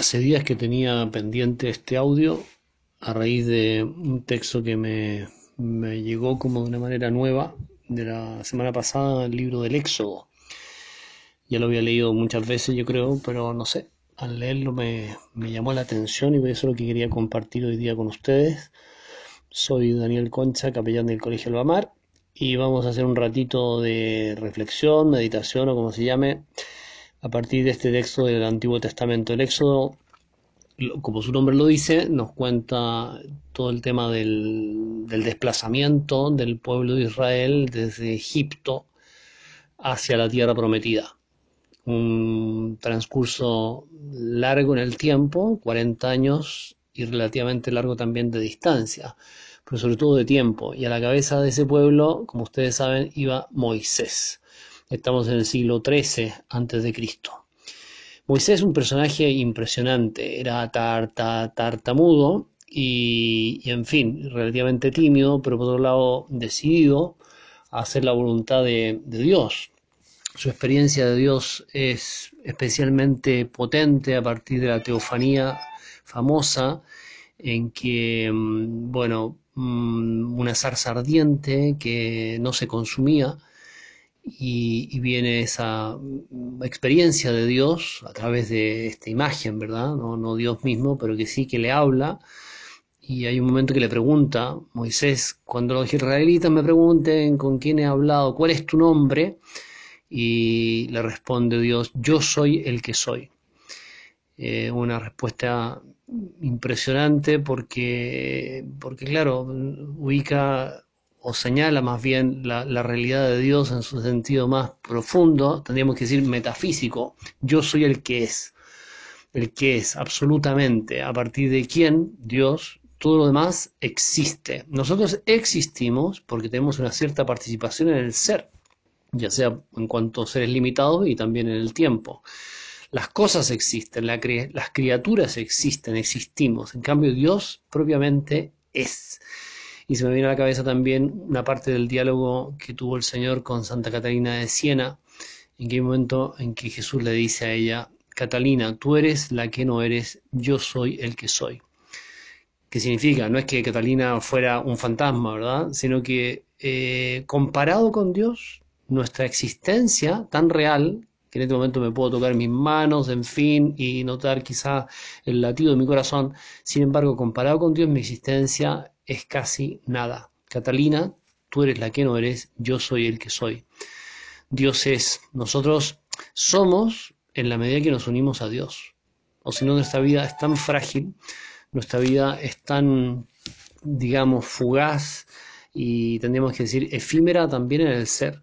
Hace días que tenía pendiente este audio a raíz de un texto que me, me llegó como de una manera nueva de la semana pasada, el libro del Éxodo. Ya lo había leído muchas veces, yo creo, pero no sé, al leerlo me, me llamó la atención y eso es lo que quería compartir hoy día con ustedes. Soy Daniel Concha, capellán del Colegio Albamar, y vamos a hacer un ratito de reflexión, meditación o como se llame, a partir de este texto del Antiguo Testamento. El Éxodo, como su nombre lo dice, nos cuenta todo el tema del, del desplazamiento del pueblo de Israel desde Egipto hacia la tierra prometida. Un transcurso largo en el tiempo, 40 años, y relativamente largo también de distancia, pero sobre todo de tiempo. Y a la cabeza de ese pueblo, como ustedes saben, iba Moisés. Estamos en el siglo XIII antes de Cristo. Moisés es un personaje impresionante, era tarta, tartamudo y, en fin, relativamente tímido, pero por otro lado decidido a hacer la voluntad de, Dios. Su experiencia de Dios es especialmente potente a partir de la teofanía famosa en que, bueno, una zarza ardiente que no se consumía y, viene esa experiencia de Dios a través de esta imagen, ¿verdad? No, no, Dios mismo, pero que sí que le habla. Y hay un momento que le pregunta, Moisés, cuando los israelitas me pregunten con quién he hablado, cuál es tu nombre, y le responde Dios, yo soy el que soy. Eh, una respuesta impresionante porque, porque, claro, ubica o señala más bien la, realidad de Dios en su sentido más profundo, tendríamos que decir metafísico. Yo soy el que es, el que es absolutamente, a partir de quién Dios, todo lo demás existe. Nosotros existimos porque tenemos una cierta participación en el ser, ya sea en cuanto a seres limitados y también en el tiempo. Las cosas existen, las criaturas existen, existimos. En cambio, Dios propiamente es. Y se me viene a la cabeza también una parte del diálogo que tuvo el Señor con Santa Catalina de Siena, en que hay un momento en que Jesús le dice a ella, Catalina, tú eres la que no eres, yo soy el que soy. ¿Qué significa? No es que Catalina fuera un fantasma, ¿verdad? Sino que eh, comparado con Dios, nuestra existencia tan real que en este momento me puedo tocar mis manos, en fin, y notar quizá el latido de mi corazón. Sin embargo, comparado con Dios, mi existencia es casi nada. Catalina, tú eres la que no eres, yo soy el que soy. Dios es. Nosotros somos en la medida que nos unimos a Dios. O si no, nuestra vida es tan frágil, nuestra vida es tan, digamos, fugaz y tendríamos que decir efímera también en el ser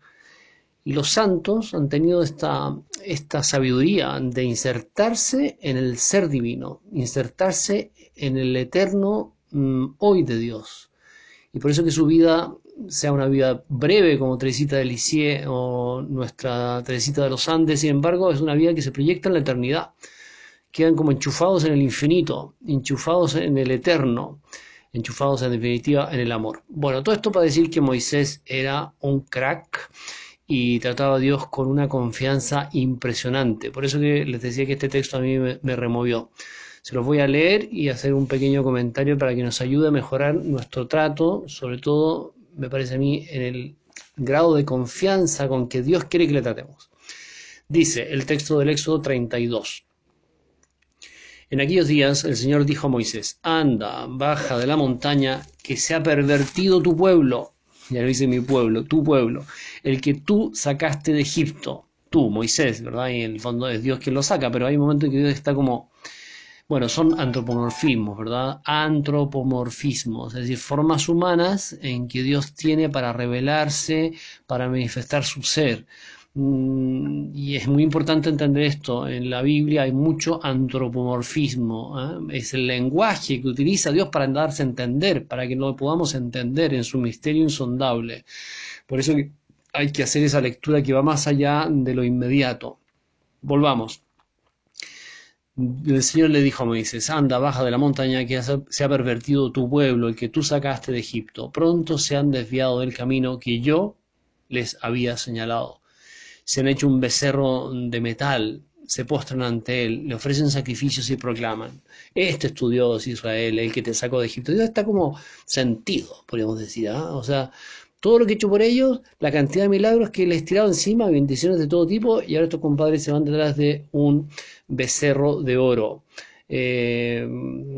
y los santos han tenido esta, esta sabiduría de insertarse en el ser divino, insertarse en el eterno mm, hoy de Dios. Y por eso que su vida sea una vida breve como Teresita de Lisieux o nuestra Teresita de los Andes, sin embargo, es una vida que se proyecta en la eternidad. Quedan como enchufados en el infinito, enchufados en el eterno, enchufados en definitiva en el amor. Bueno, todo esto para decir que Moisés era un crack y trataba a Dios con una confianza impresionante. Por eso que les decía que este texto a mí me, me, removió. Se los voy a leer y hacer un pequeño comentario para que nos ayude a mejorar nuestro trato, sobre todo, me parece a mí, en el grado de confianza con que Dios quiere que le tratemos. Dice el texto del Éxodo 32. En aquellos días el Señor dijo a Moisés, anda, baja de la montaña, que se ha pervertido tu pueblo. Ya lo dice mi pueblo, tu pueblo el que tú sacaste de Egipto, tú, Moisés, ¿verdad? Y en el fondo es Dios quien lo saca, pero hay un momento en que Dios está como, bueno, son antropomorfismos, ¿verdad? Antropomorfismos, es decir, formas humanas en que Dios tiene para revelarse, para manifestar su ser. Mm, y es muy importante entender esto. En la Biblia hay mucho antropomorfismo. ¿eh? Es el lenguaje que utiliza Dios para darse a entender, para que lo podamos entender en su misterio insondable. Por eso hay que hacer esa lectura que va más allá de lo inmediato. Volvamos. El Señor le dijo a Moisés, anda, baja de la montaña que se ha pervertido tu pueblo, el que tú sacaste de Egipto. Pronto se han desviado del camino que yo les había señalado. Se han hecho un becerro de metal, se postran ante él, le ofrecen sacrificios y proclaman, este es tu Dios Israel, el que te sacó de Egipto. Dios está como sentido, podríamos decir, ¿ah? o sea, todo lo que he hecho por ellos, la cantidad de milagros que les tirado encima, bendiciones de todo tipo, y ahora estos compadres se van detrás de un becerro de oro. Eh,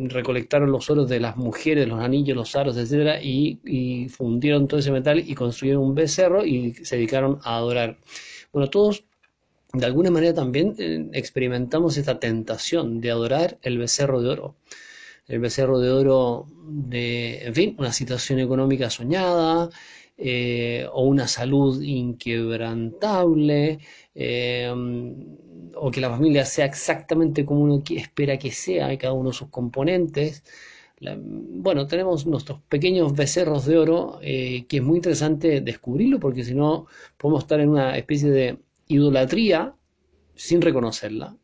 recolectaron los oros de las mujeres, los anillos, los aros, etcétera, y, fundieron todo ese metal y construyeron un becerro y se dedicaron a adorar. Bueno, todos de alguna manera también eh, experimentamos esta tentación de adorar el becerro de oro. El becerro de oro de, en fin, una situación económica soñada, eh, o una salud inquebrantable, eh, o que la familia sea exactamente como uno espera que sea, cada uno de sus componentes. bueno, tenemos nuestros pequeños becerros de oro, que es muy interesante descubrirlo, porque si no podemos estar en una especie de idolatría sin reconocerla.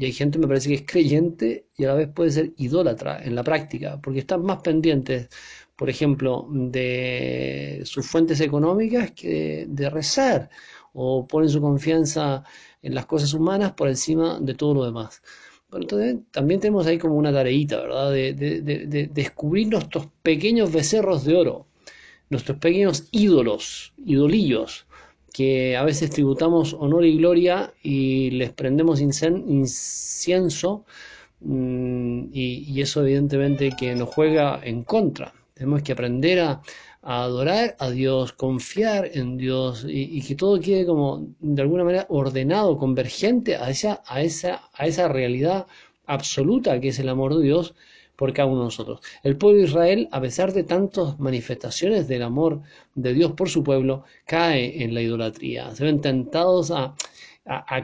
Y hay gente, me parece que es creyente y a la vez puede ser idólatra en la práctica, porque están más pendientes, por ejemplo, de sus fuentes económicas que de, rezar, o ponen su confianza en las cosas humanas por encima de todo lo demás. Bueno, entonces también tenemos ahí como una tareita, ¿verdad? De, de, descubrir nuestros pequeños becerros de oro, nuestros pequeños ídolos, idolillos, que a veces tributamos honor y gloria y les prendemos incienso mm, y, eso evidentemente que nos juega en contra. Tenemos que aprender a, adorar a Dios, confiar en Dios y, que todo quede como de alguna manera ordenado, convergente a esa, a esa, a esa realidad absoluta que es el amor de Dios por cada uno de nosotros. El pueblo de Israel, a pesar de tantas manifestaciones del amor de Dios por su pueblo, cae en la idolatría. Se ven tentados a,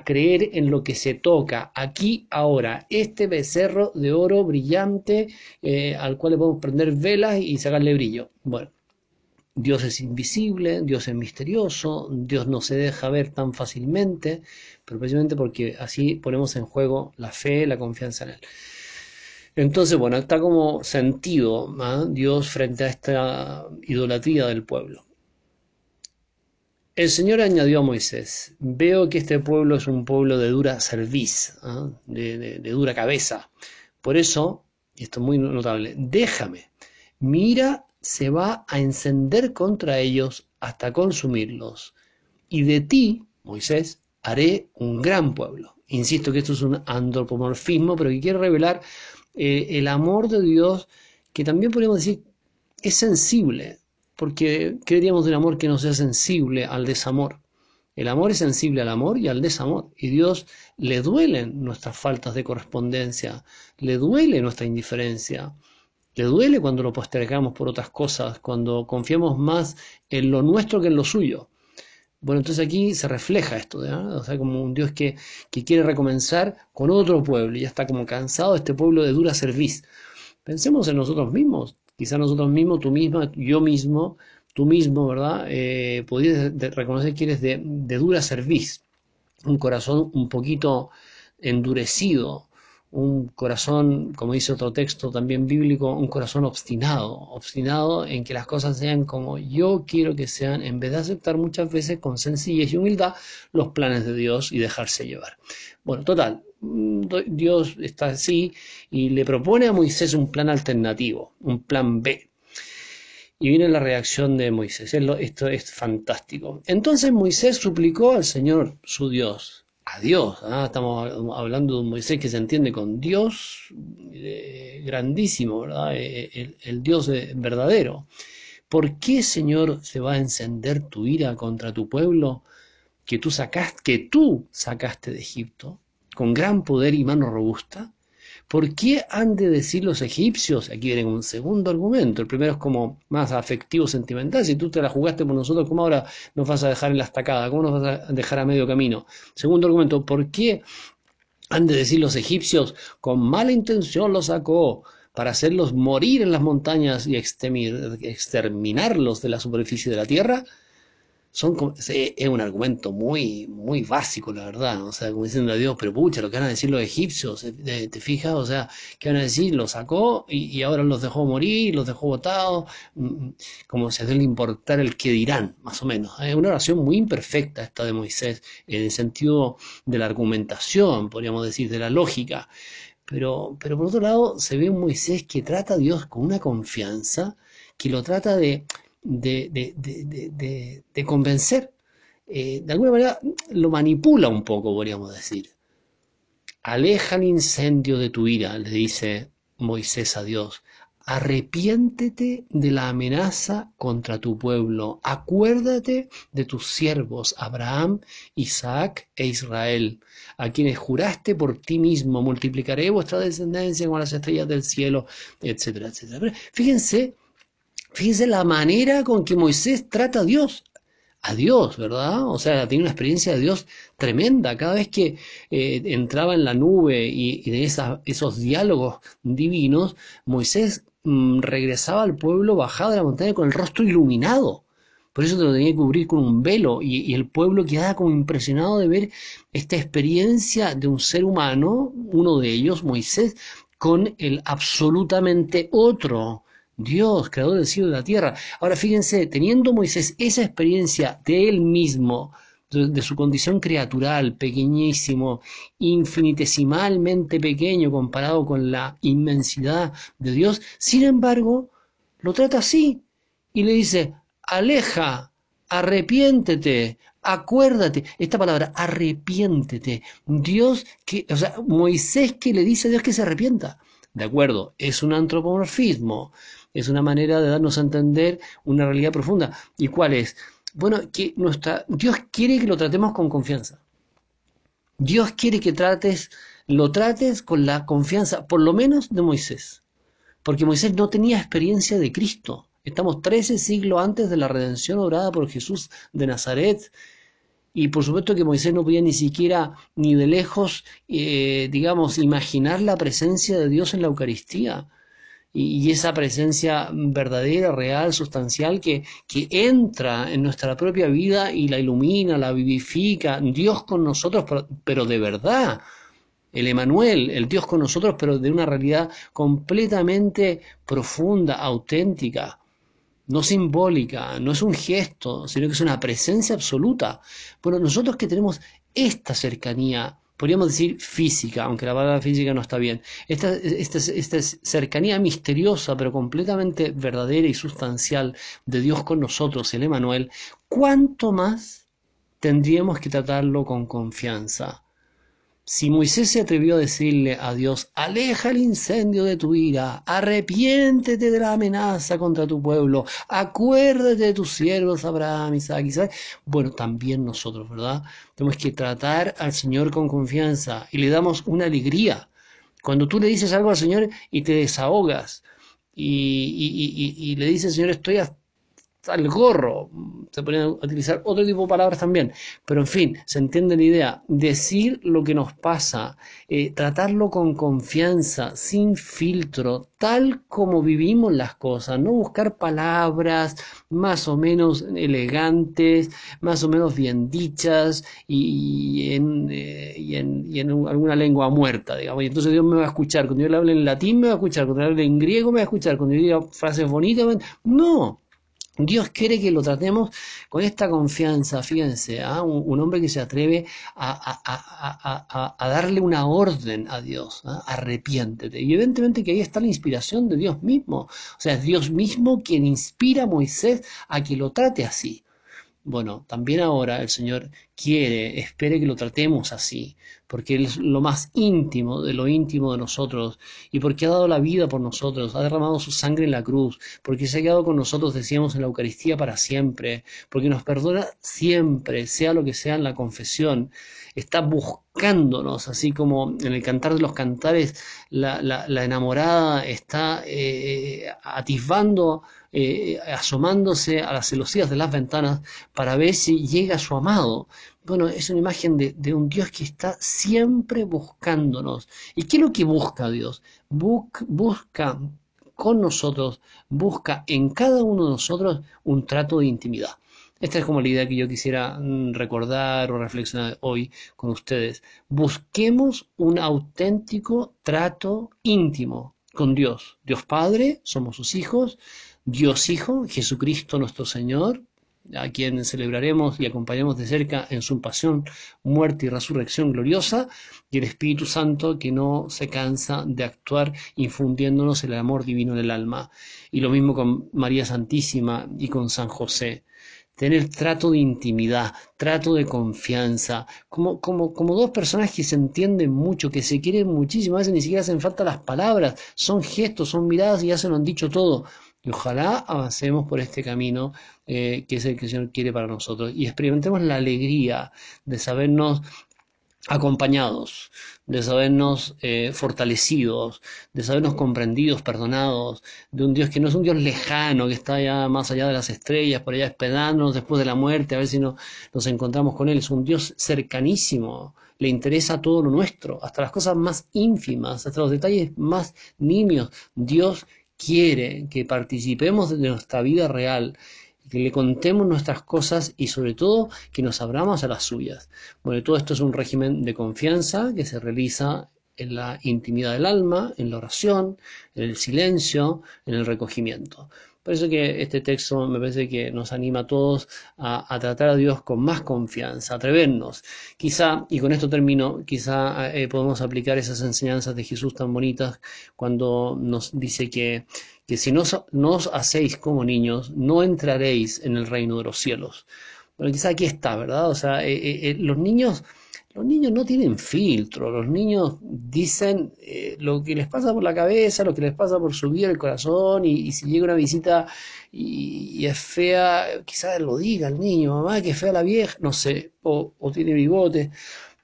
creer en lo que se toca aquí, ahora. Este becerro de oro brillante eh, al cual le podemos prender velas y sacarle brillo. Bueno, Dios es invisible, Dios es misterioso, Dios no se deja ver tan fácilmente, pero precisamente porque así ponemos en juego la fe, la confianza en Él. Entonces, bueno, está como sentido ¿ah? Dios frente a esta idolatría del pueblo. El Señor añadió a Moisés, veo que este pueblo es un pueblo de dura cerviz, ¿ah? de, dura cabeza. Por eso, y esto es muy notable, déjame, mira, se va a encender contra ellos hasta consumirlos. Y de ti, Moisés, haré un gran pueblo. Insisto que esto es un antropomorfismo, pero que quiere revelar eh, el amor de Dios, que también podríamos decir es sensible, porque ¿qué diríamos de un amor que no sea sensible al desamor? El amor es sensible al amor y al desamor, y Dios le duelen nuestras faltas de correspondencia, le duele nuestra indiferencia, le duele cuando lo postergamos por otras cosas, cuando confiamos más en lo nuestro que en lo suyo. Bueno, entonces aquí se refleja esto, o sea, como un Dios que, quiere recomenzar con otro pueblo y ya está como cansado este pueblo de dura serviz. Pensemos en nosotros mismos, quizá nosotros mismos, tú misma, yo mismo, tú mismo, ¿verdad? Eh, reconocer que eres de, de dura serviz, un corazón un poquito endurecido, un corazón, como dice otro texto también bíblico, un corazón obstinado, obstinado en que las cosas sean como yo quiero que sean, en vez de aceptar muchas veces con sencillez y humildad los planes de Dios y dejarse llevar. Bueno, total, Dios está así y le propone a Moisés un plan alternativo, un plan B. Y viene la reacción de Moisés. Esto es fantástico. Entonces Moisés suplicó al Señor, su Dios, a Dios. ¿ah? Estamos hablando de un Moisés que se entiende con Dios eh, grandísimo, ¿verdad? Eh, el, el, Dios verdadero. ¿Por qué, Señor, se va a encender tu ira contra tu pueblo que tú sacaste, que tú sacaste de Egipto con gran poder y mano robusta? ¿Por qué han de decir los egipcios? Aquí viene un segundo argumento. El primero es como más afectivo, sentimental. Si tú te la jugaste por nosotros, ¿cómo ahora nos vas a dejar en la estacada? ¿Cómo nos vas a dejar a medio camino? Segundo argumento, ¿por qué han de decir los egipcios? Con mala intención los sacó para hacerlos morir en las montañas y exterminarlos de la superficie de la tierra. Son es un argumento muy muy básico la verdad o sea como diciendo a Dios pero pucha lo que van a decir los egipcios ¿te, fijas? o sea ¿qué van a decir? lo sacó y, ahora los dejó morir los dejó botados mm, mm, como se debe importar el que dirán más o menos es una oración muy imperfecta esta de Moisés en el sentido de la argumentación podríamos decir de la lógica pero, pero por otro lado se ve un Moisés que trata a Dios con una confianza que lo trata de de, de, convencer. Eh, de alguna manera lo manipula un poco, podríamos decir. Aleja el incendio de tu ira, le dice Moisés a Dios. Arrepiéntete de la amenaza contra tu pueblo. Acuérdate de tus siervos Abraham, Isaac e Israel, a quienes juraste por ti mismo, multiplicaré vuestra descendencia como las estrellas del cielo, etcétera, etcétera. fíjense Fíjense la manera con que Moisés trata a Dios. A Dios, ¿verdad? O sea, tiene una experiencia de Dios tremenda. Cada vez que eh, entraba en la nube y, de esos diálogos divinos, Moisés mm, regresaba al pueblo bajado de la montaña con el rostro iluminado. Por eso te lo tenía que cubrir con un velo y, y, el pueblo quedaba como impresionado de ver esta experiencia de un ser humano, uno de ellos, Moisés, con el absolutamente otro, Dios, creador del cielo y de la tierra. Ahora fíjense, teniendo Moisés esa experiencia de él mismo, de, su condición criatural, pequeñísimo, infinitesimalmente pequeño comparado con la inmensidad de Dios, sin embargo, lo trata así y le dice, aleja, arrepiéntete, acuérdate, esta palabra, arrepiéntete, Dios que, o sea, Moisés que le dice a Dios que se arrepienta. De acuerdo, es un antropomorfismo, es una manera de darnos a entender una realidad profunda. ¿Y cuál es? Bueno, que nuestra, Dios quiere que lo tratemos con confianza. Dios quiere que trates, lo trates con la confianza, por lo menos de Moisés. Porque Moisés no tenía experiencia de Cristo. Estamos 13 siglos antes de la redención obrada por Jesús de Nazaret. Y por supuesto que Moisés no podía ni siquiera, ni de lejos, eh, digamos, imaginar la presencia de Dios en la Eucaristía y, esa presencia verdadera, real, sustancial que, que entra en nuestra propia vida y la ilumina, la vivifica, Dios con nosotros, pero, de verdad. El Emanuel, el Dios con nosotros, pero de una realidad completamente profunda, auténtica, no simbólica, no es un gesto, sino que es una presencia absoluta. Bueno, nosotros que tenemos esta cercanía podríamos decir física, aunque la palabra física no está bien, esta, esta, esta cercanía misteriosa pero completamente verdadera y sustancial de Dios con nosotros, el Emanuel, ¿cuánto más tendríamos que tratarlo con confianza? Si Moisés se atrevió a decirle a Dios, aleja el incendio de tu ira, arrepiéntete de la amenaza contra tu pueblo, acuérdate de tus siervos Abraham, Isaac, Isaac, bueno, también nosotros, ¿verdad? Tenemos que tratar al Señor con confianza y le damos una alegría. Cuando tú le dices algo al Señor y te desahogas y, y le dices, Señor, estoy al gorro, se podrían utilizar otro tipo de palabras también, pero en fin, se entiende la idea, decir lo que nos pasa, eh, tratarlo con confianza, sin filtro, tal como vivimos las cosas, no buscar palabras más o menos elegantes, más o menos bien dichas y, en, eh, y en, alguna lengua muerta, digamos, y entonces Dios me va a escuchar, cuando yo le hable en latín me va a escuchar, cuando le hable en griego me va a escuchar, cuando yo diga frases bonitas, no, Dios quiere que lo tratemos con esta confianza, fíjense, ¿ah? un, hombre que se atreve a, darle una orden a Dios, ¿ah? arrepiéntete. Y evidentemente que ahí está la inspiración de Dios mismo, o sea, es Dios mismo quien inspira a Moisés a que lo trate así. Bueno, también ahora el Señor quiere, espere que lo tratemos así, porque Él es lo más íntimo de lo íntimo de nosotros, y porque ha dado la vida por nosotros, ha derramado su sangre en la cruz, porque se ha quedado con nosotros, decíamos, en la Eucaristía para siempre, porque nos perdona siempre, sea lo que sea en la confesión, está buscándonos, así como en el cantar de los cantares la, enamorada está eh, atisbando eh, asomándose a las celosías de las ventanas para ver si llega su amado. Bueno, es una imagen de, un Dios que está siempre buscándonos. ¿Y qué es lo que busca Dios? busca con nosotros, busca en cada uno de nosotros un trato de intimidad. Esta es como la idea que yo quisiera mm, recordar o reflexionar hoy con ustedes. Busquemos un auténtico trato íntimo con Dios. Dios Padre, somos sus hijos. Dios Hijo, Jesucristo nuestro Señor, a quien celebraremos y acompañamos de cerca en su pasión, muerte y resurrección gloriosa, y el Espíritu Santo que no se cansa de actuar infundiéndonos el amor divino en el alma. Y lo mismo con María Santísima y con San José. Tener trato de intimidad, trato de confianza, como, como, como dos personas que se entienden mucho, que se quieren muchísimo, a veces ni siquiera hacen falta las palabras, son gestos, son miradas y ya se lo han dicho todo. Y ojalá avancemos por este camino eh, que es el que el Señor quiere para nosotros y experimentemos la alegría de sabernos acompañados, de sabernos eh, fortalecidos, de sabernos comprendidos, perdonados, de un Dios que no es un Dios lejano, que está allá más allá de las estrellas, por allá esperándonos después de la muerte, a ver si no, nos encontramos con Él, es un Dios cercanísimo, le interesa todo lo nuestro, hasta las cosas más ínfimas, hasta los detalles más nimios. Dios quiere que participemos de nuestra vida real, que le contemos nuestras cosas y sobre todo que nos abramos a las suyas. Bueno, todo esto es un régimen de confianza que se realiza en la intimidad del alma, en la oración, en el silencio, en el recogimiento. Por eso que este texto me parece que nos anima a todos a, tratar a Dios con más confianza, a atrevernos. Quizá, y con esto termino, quizá eh, podemos aplicar esas enseñanzas de Jesús tan bonitas cuando nos dice que, que si no, os hacéis como niños, no entraréis en el reino de los cielos. Bueno, quizá aquí está, ¿verdad? O sea, eh, eh, los niños los niños no tienen filtro, los niños dicen eh, lo que les pasa por la cabeza, lo que les pasa por su vida, el corazón, y, si llega una visita y, es fea, quizás lo diga el niño, mamá, que fea la vieja, no sé, o, o tiene bigote.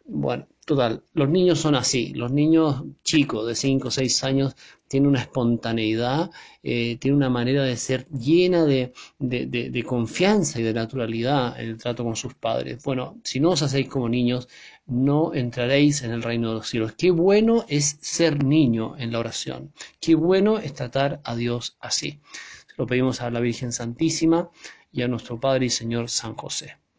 Bueno, total, los niños son así, los niños chicos de 5 o 6 años tiene una espontaneidad, eh, tiene una manera de ser llena de, de, confianza y de naturalidad en el trato con sus padres. Bueno, si no os hacéis como niños, no entraréis en el reino de los cielos. Qué bueno es ser niño en la oración. Qué bueno es tratar a Dios así. Se lo pedimos a la Virgen Santísima y a nuestro Padre y Señor San José.